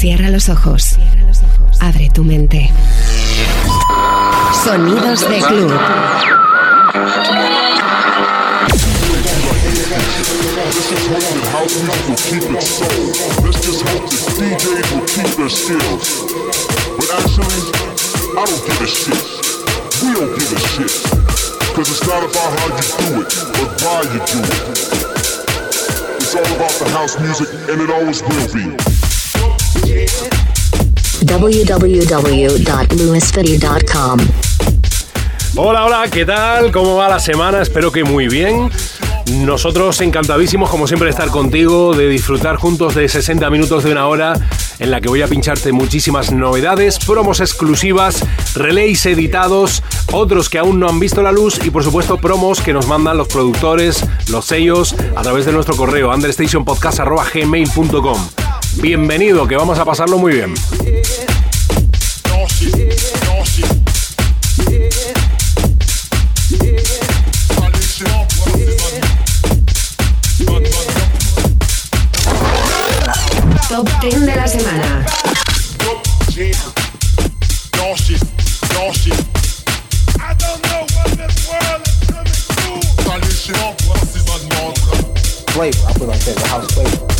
Cierra los ojos. Abre tu mente. Sonidos de club. I don't give a shit. We don't give a shit. Cause it's not about how you do it, but why you do it. It's all about the house music, and it always will be. www.lewisfitty.com. Hola, hola, ¿qué tal? ¿Cómo va la semana? Espero que muy bien. Nosotros encantadísimos, como siempre, de estar contigo, de disfrutar juntos de 60 minutos de una hora en la que voy a pincharte muchísimas novedades, promos exclusivas, relays editados, otros que aún no han visto la luz y, por supuesto, promos que nos mandan los productores, los sellos, a través de nuestro correo understationpodcast.gmail.com. Bienvenido, que vamos a pasarlo muy bien. Top 10 de la semana. flavor. I put that, the house flavor.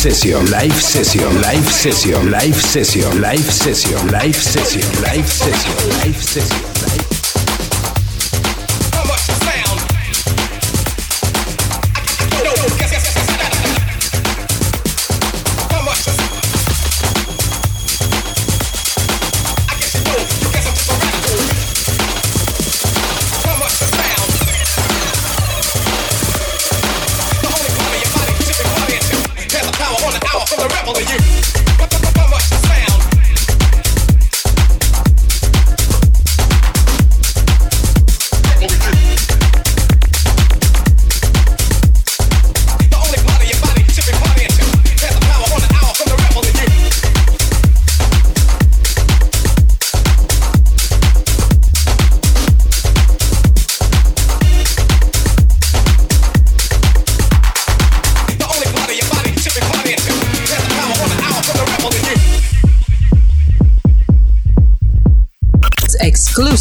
session, live session, live session, live session, live session, live session, live session, live session.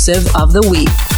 of the week.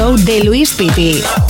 Show de Luis Piti.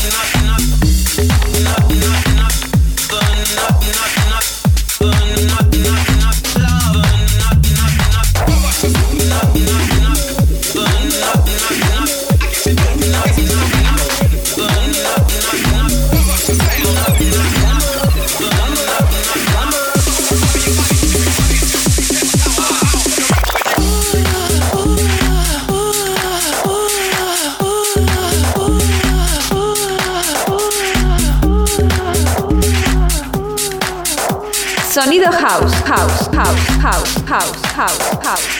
Sonido house, house, house, house, house, house, house,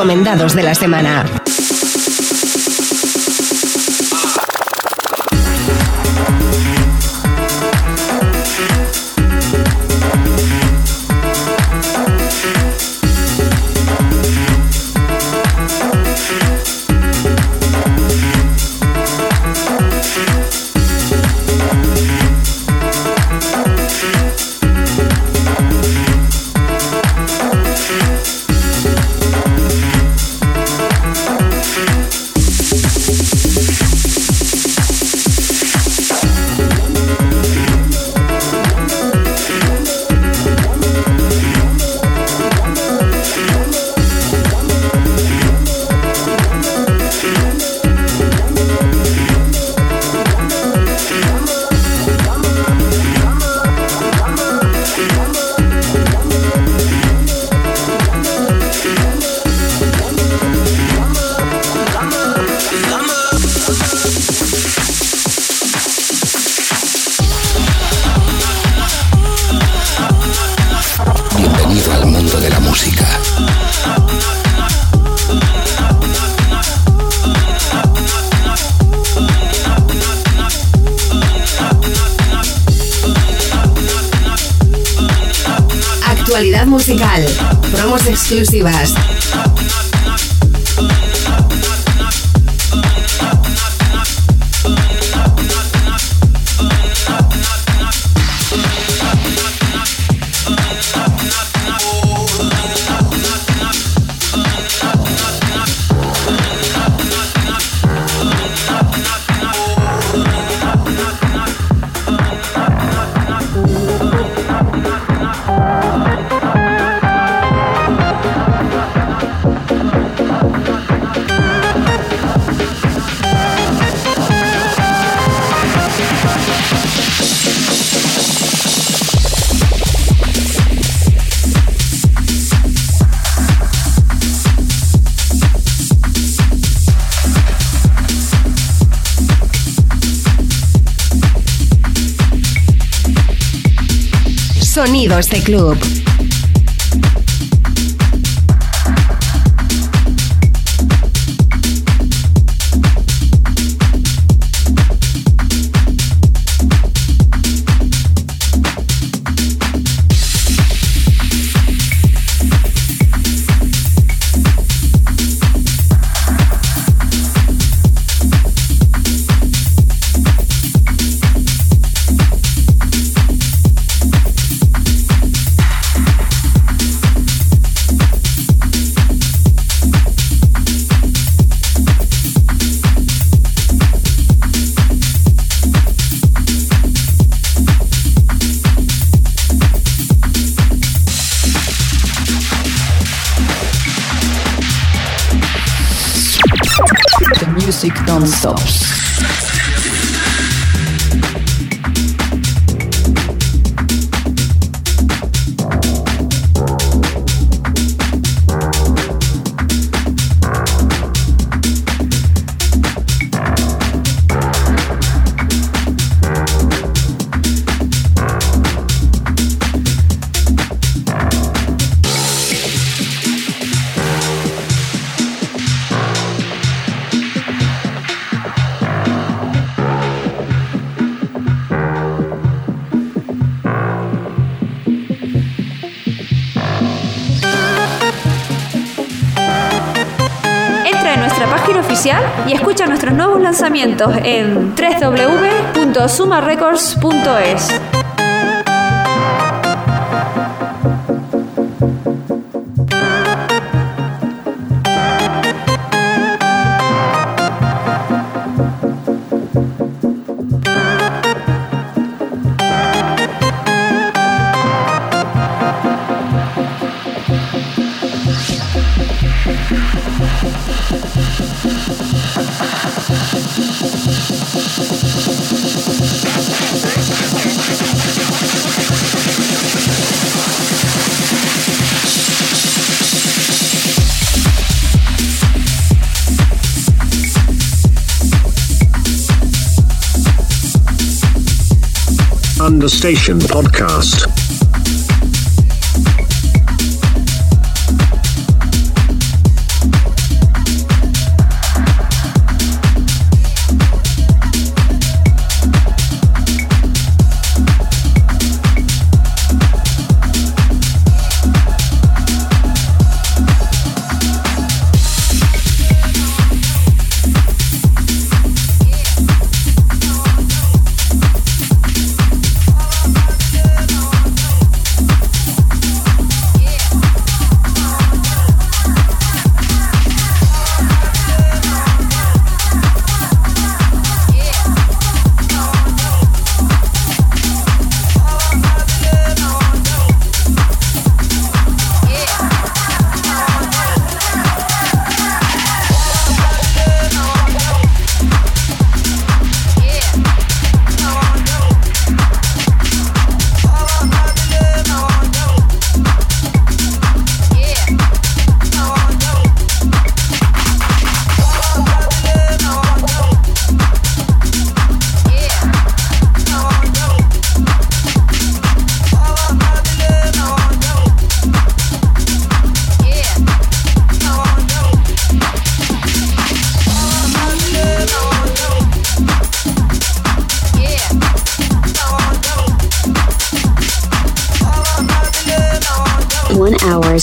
Recomendados de la semana. Exclusivas. Sonidos de club. En www.sumarecords.es. Understation Podcast.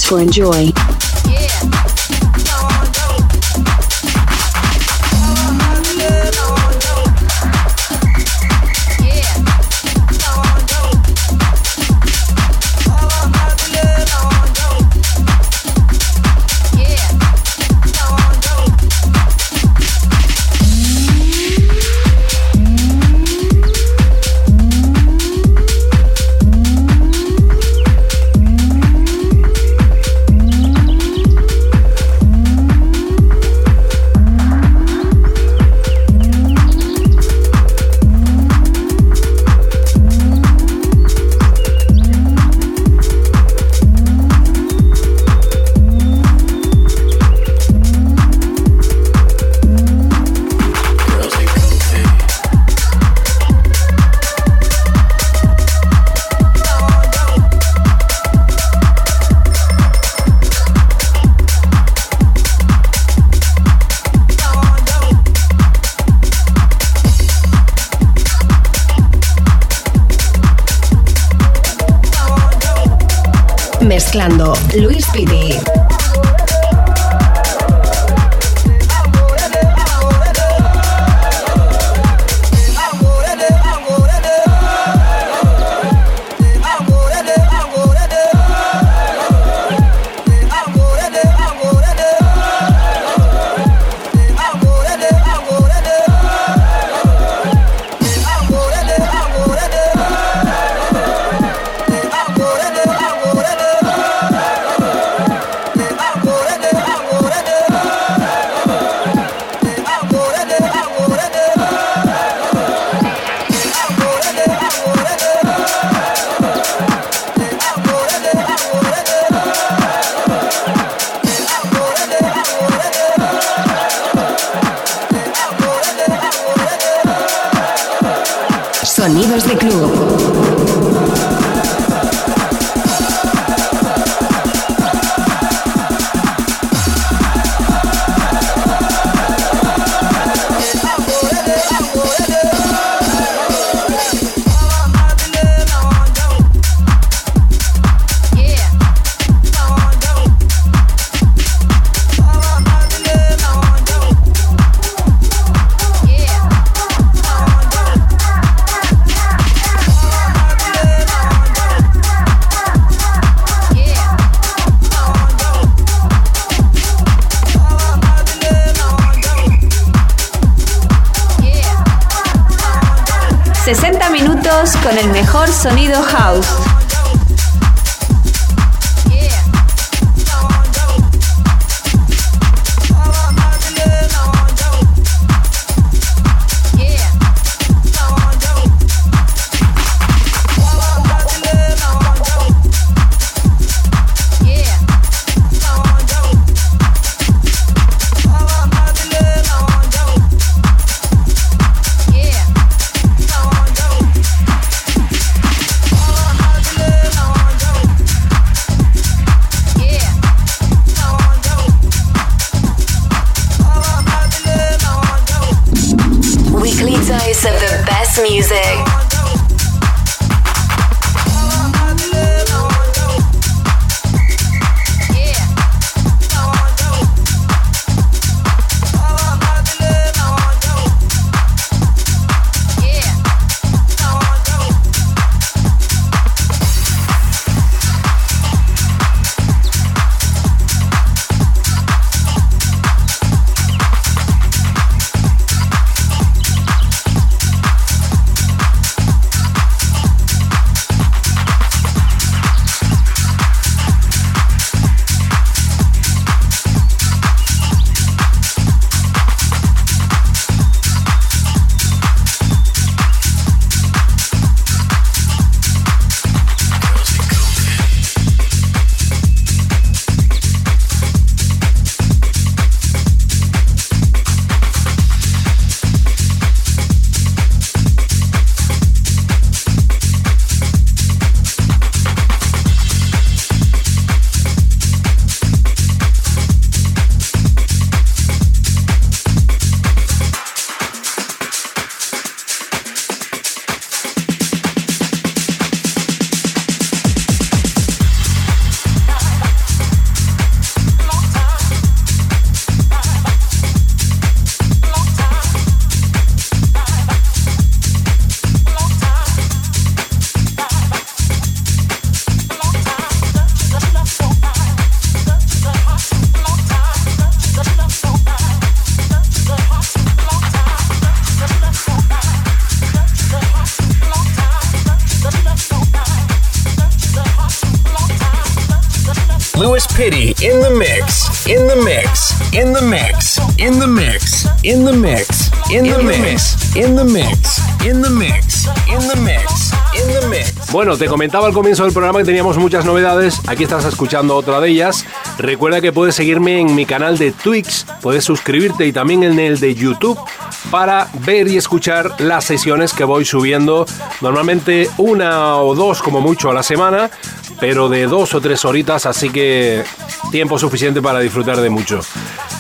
For enjoy. Luis Pitty in mix, in the mix, in the mix, in the mix, in the mix, in the mix, in the mix, in the mix, in the mix, in the mix. Bueno, te comentaba al comienzo del programa que teníamos muchas novedades. Aquí estás escuchando otra de ellas. Recuerda que puedes seguirme en mi canal de Twitch, puedes suscribirte y también en el de YouTube para ver y escuchar las sesiones que voy subiendo. Normalmente una o dos como mucho a la semana, pero de dos o tres horitas, así que tiempo suficiente para disfrutar de mucho.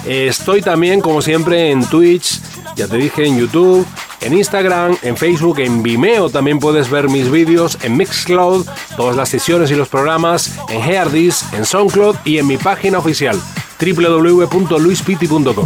Estoy también, como siempre, en Twitch, ya te dije, en YouTube, en Instagram, en Facebook, en Vimeo también puedes ver mis vídeos, en Mixcloud, todas las sesiones y los programas, en Heardis, en SoundCloud y en mi página oficial www.luispiti.com.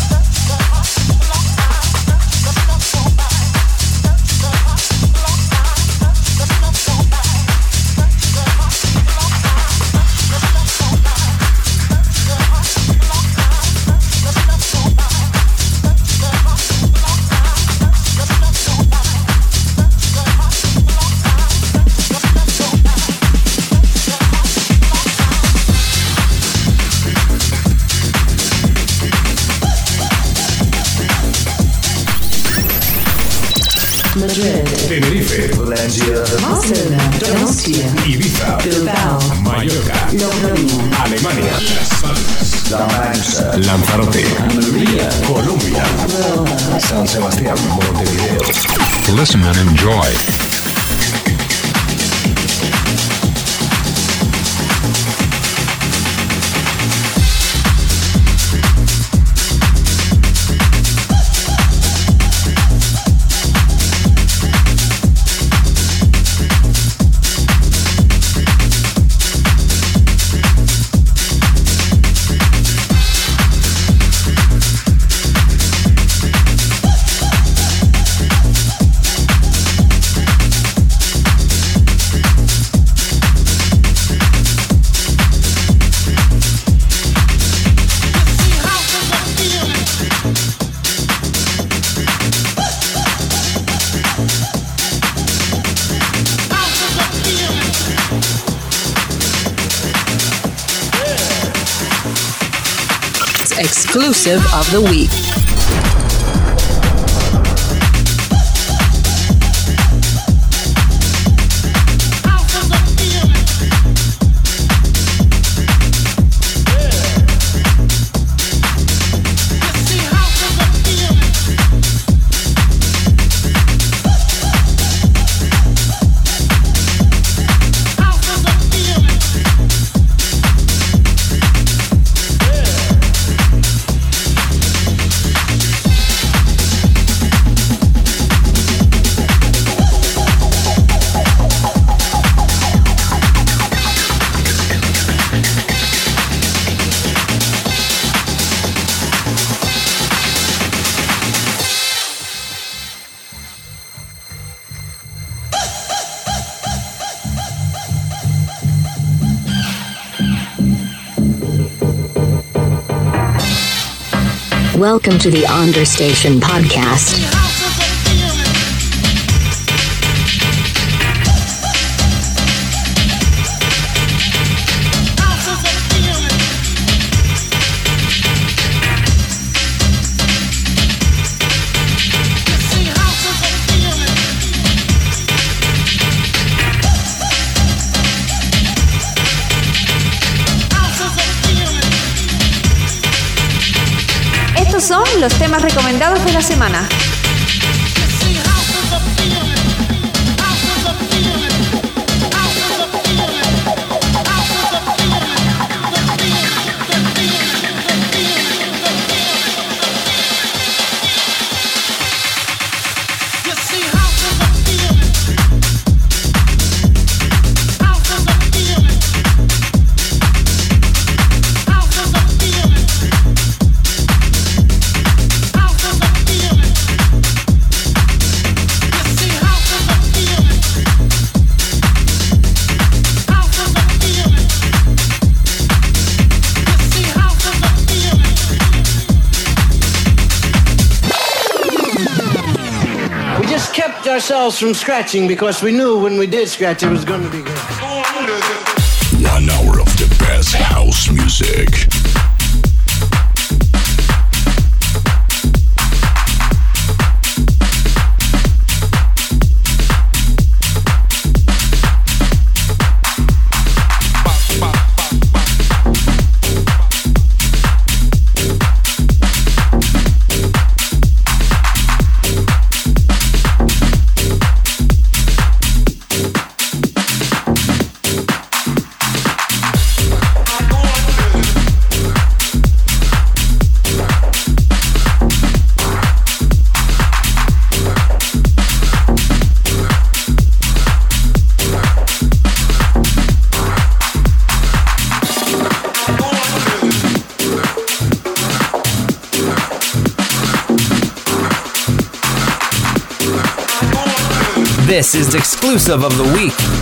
Of the week. Welcome to the Understation Podcast. Temas recomendados de la semana. Ourselves from scratching because we knew when we did scratch it was going to be good. One hour of the best house music. This is exclusive of the week.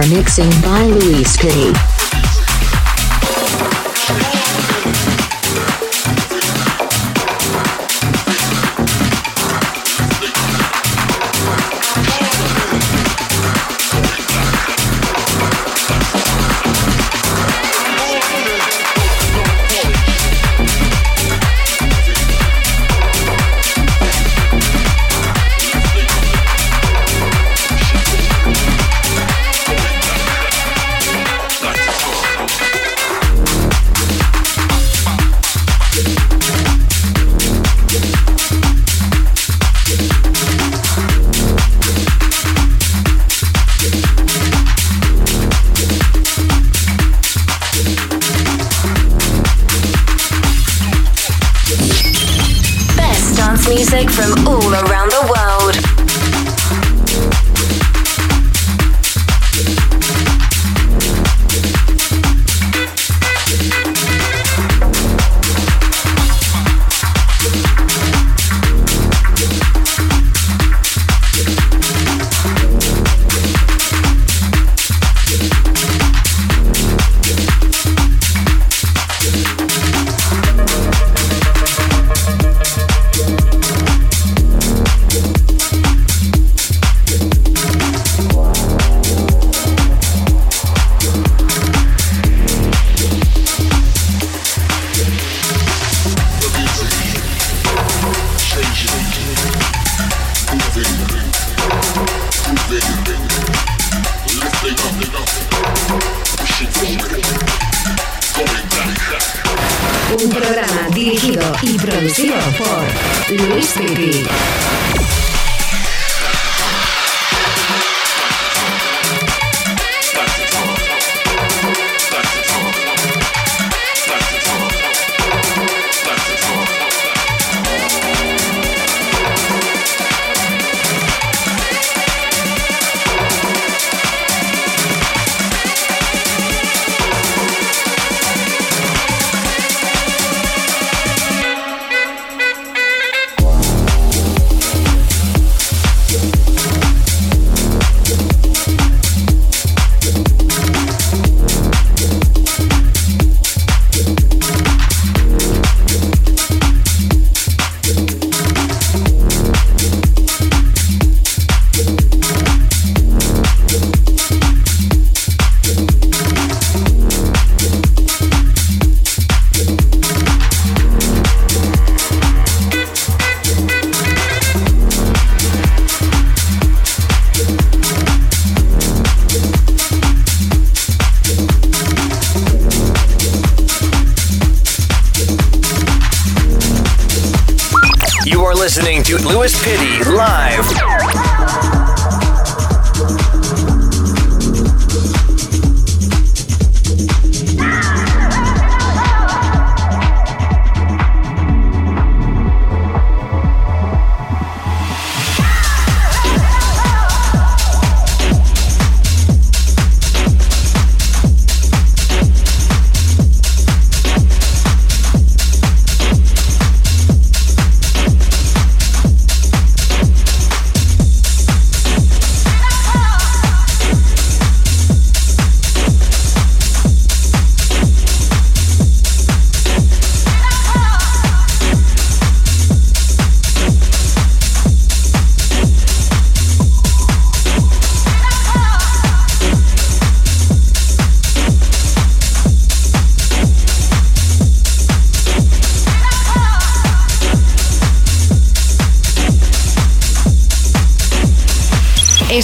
remixing by Luis Pitti. Un programa dirigido y producido por Luis Pipi.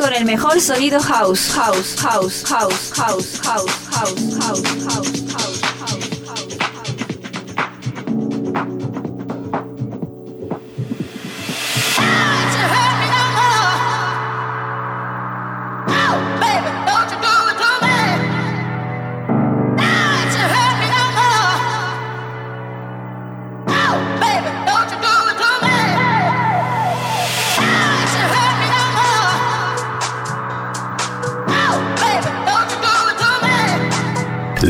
con el mejor sonido house, house, house, house, house, house, house, house.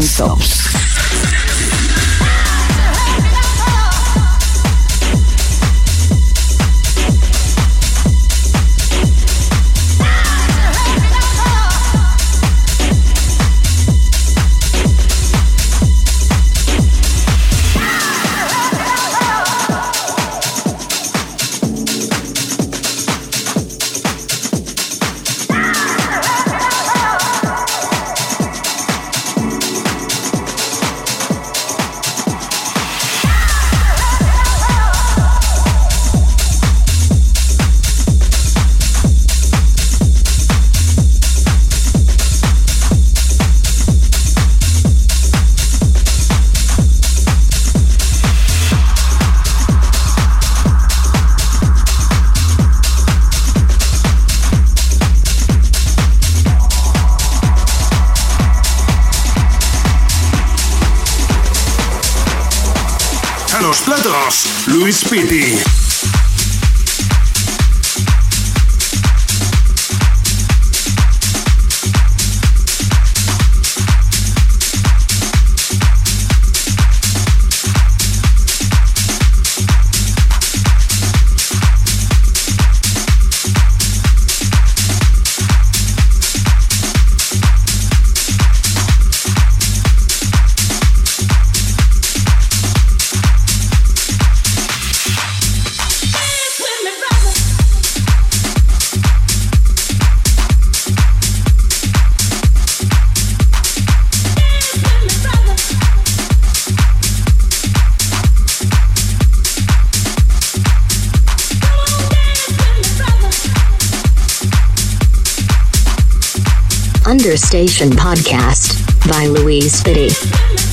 So. Understation Podcast by Louise Fitty.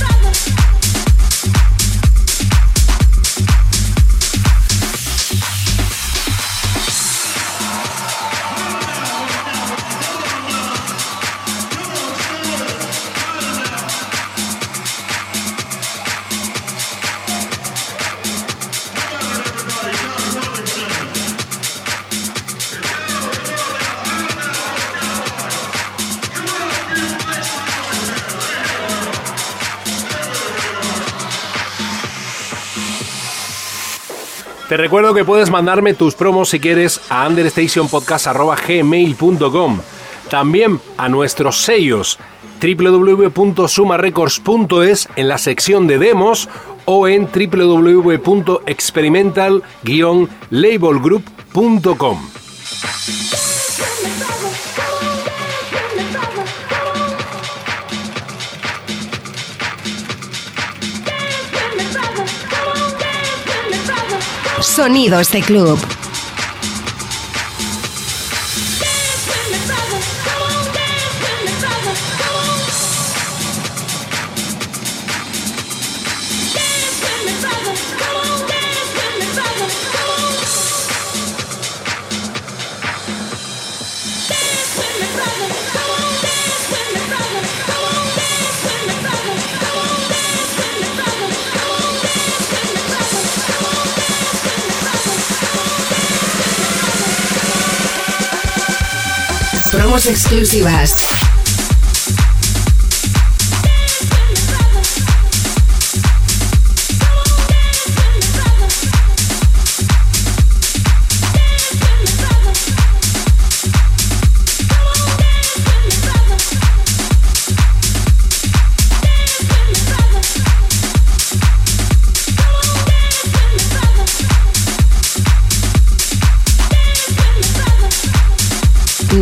Recuerdo que puedes mandarme tus promos si quieres a understationpodcast.gmail.com También a nuestros sellos www.sumarecords.es en la sección de demos o en www.experimental-labelgroup.com. Sonidos de club. Exclusiva exclusivas.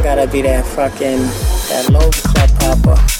I gotta be that fucking that low club popper.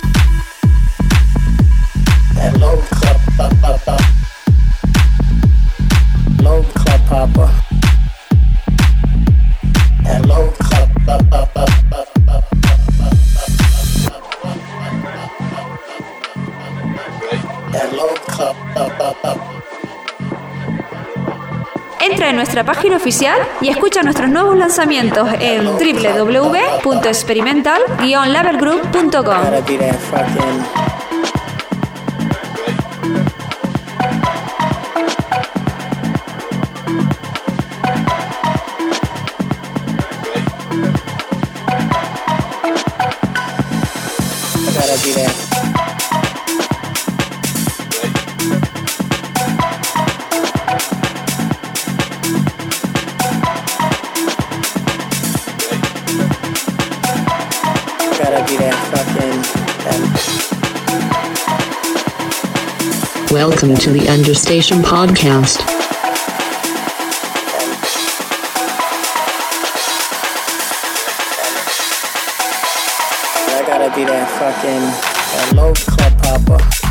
Nuestra página oficial y escucha nuestros nuevos lanzamientos en www.experimental-labelgroup.com. to the Understation Podcast. I gotta be that fucking that low club popper.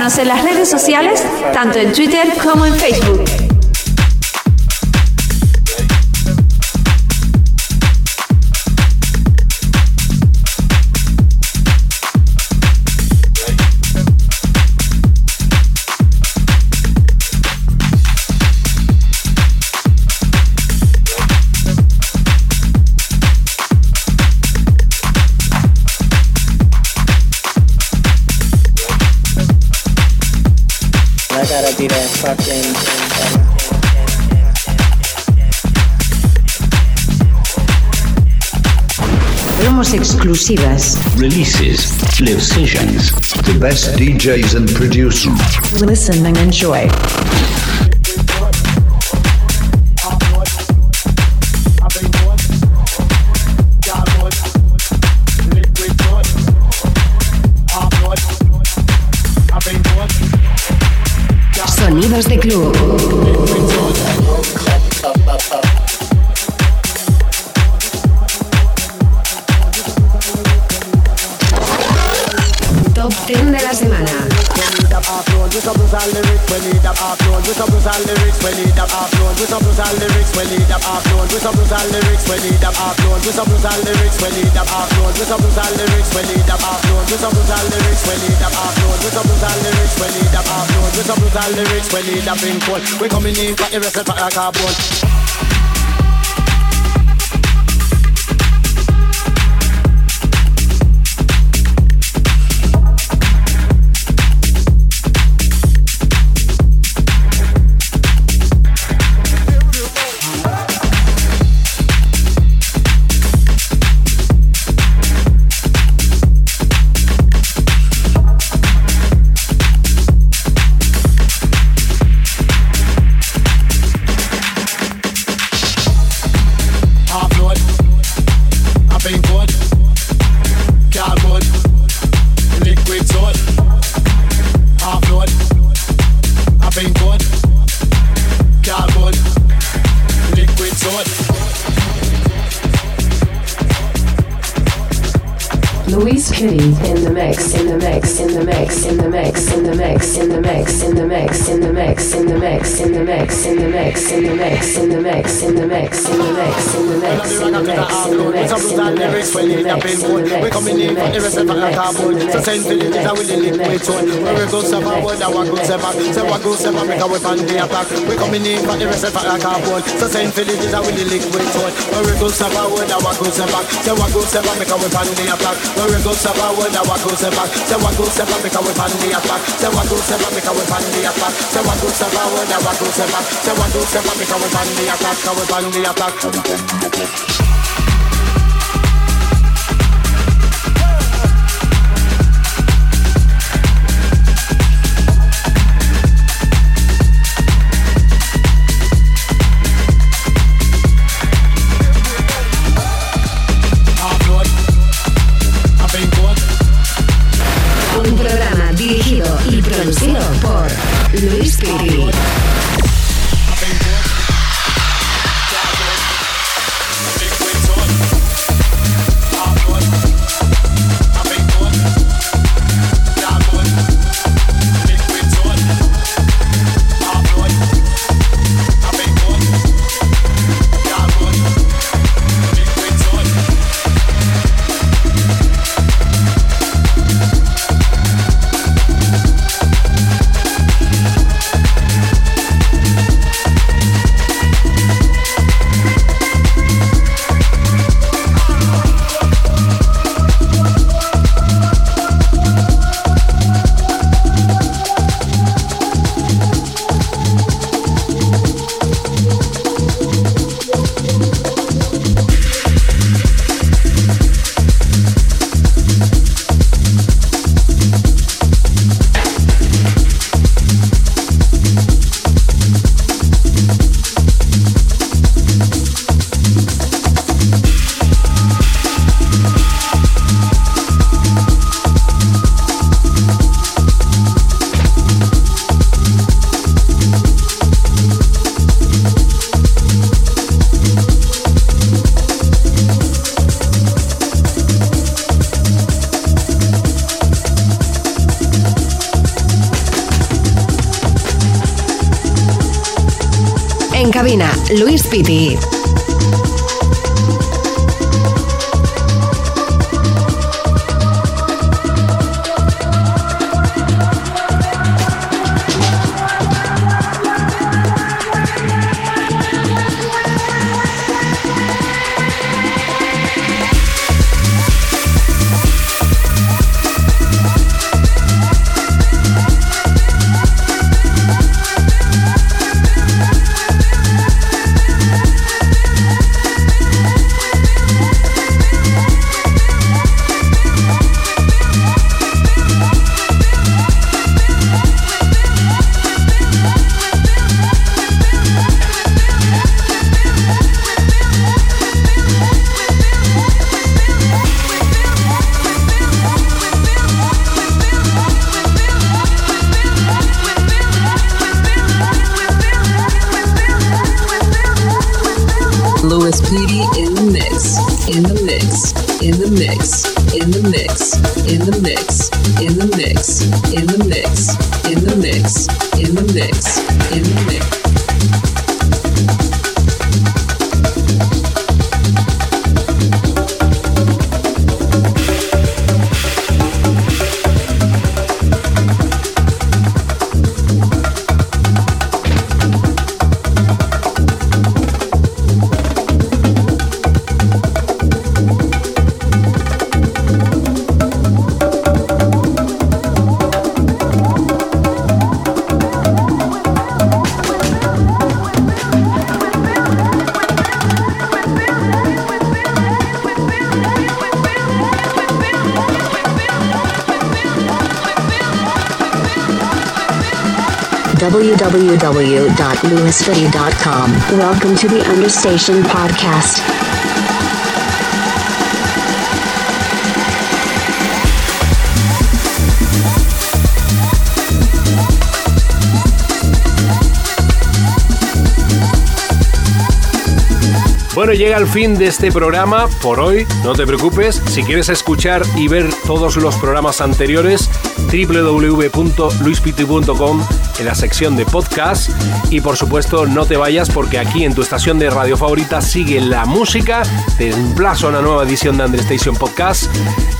Búscanos en las redes sociales, tanto en Twitter como en Facebook. Exclusivas. Releases, live sessions, the best DJs and producers. Listen and enjoy. Sonidos de club. brutal lyrics when lead up half known. With some brutal lyrics when lead up half known. With some brutal lyrics We lead up half known. With some brutal lyrics We lead up half known. With some brutal lyrics We lead up half known. With some brutal lyrics We lead up half known. With some brutal lyrics We lead up half known. With some brutal lyrics We lead up half known. We some brutal lyrics when lead up in cold. We coming in for the wrestle for a carbon. Carbon. So send for the is with the liquid salt. Where we go seven, where our go seven. Say what go seven, make a weapon the attack. We coming in for the rest of our carbon. So send for the is with the liquid salt. Where we go seven, where our go seven. Say what go seven, make a weapon the attack. Where we go seven, where our go seven. Say what go seven, make a weapon the attack. Say what go seven, make a weapon the attack. Say what go seven, where our go seven. Say what go seven, make a weapon the attack. A weapon the attack. Luis Piti. www.lewisfitty.com. Welcome to the Understation Podcast. Bueno, llega el fin de este programa por hoy. No te preocupes. Si quieres escuchar y ver todos los programas anteriores, www.luispiti.com en la sección de podcast. Y por supuesto, no te vayas porque aquí en tu estación de radio favorita sigue la música. Te emplazo a una nueva edición de Understation Podcast.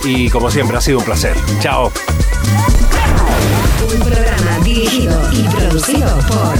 Y como siempre, ha sido un placer. Chao. Un programa dirigido y producido por.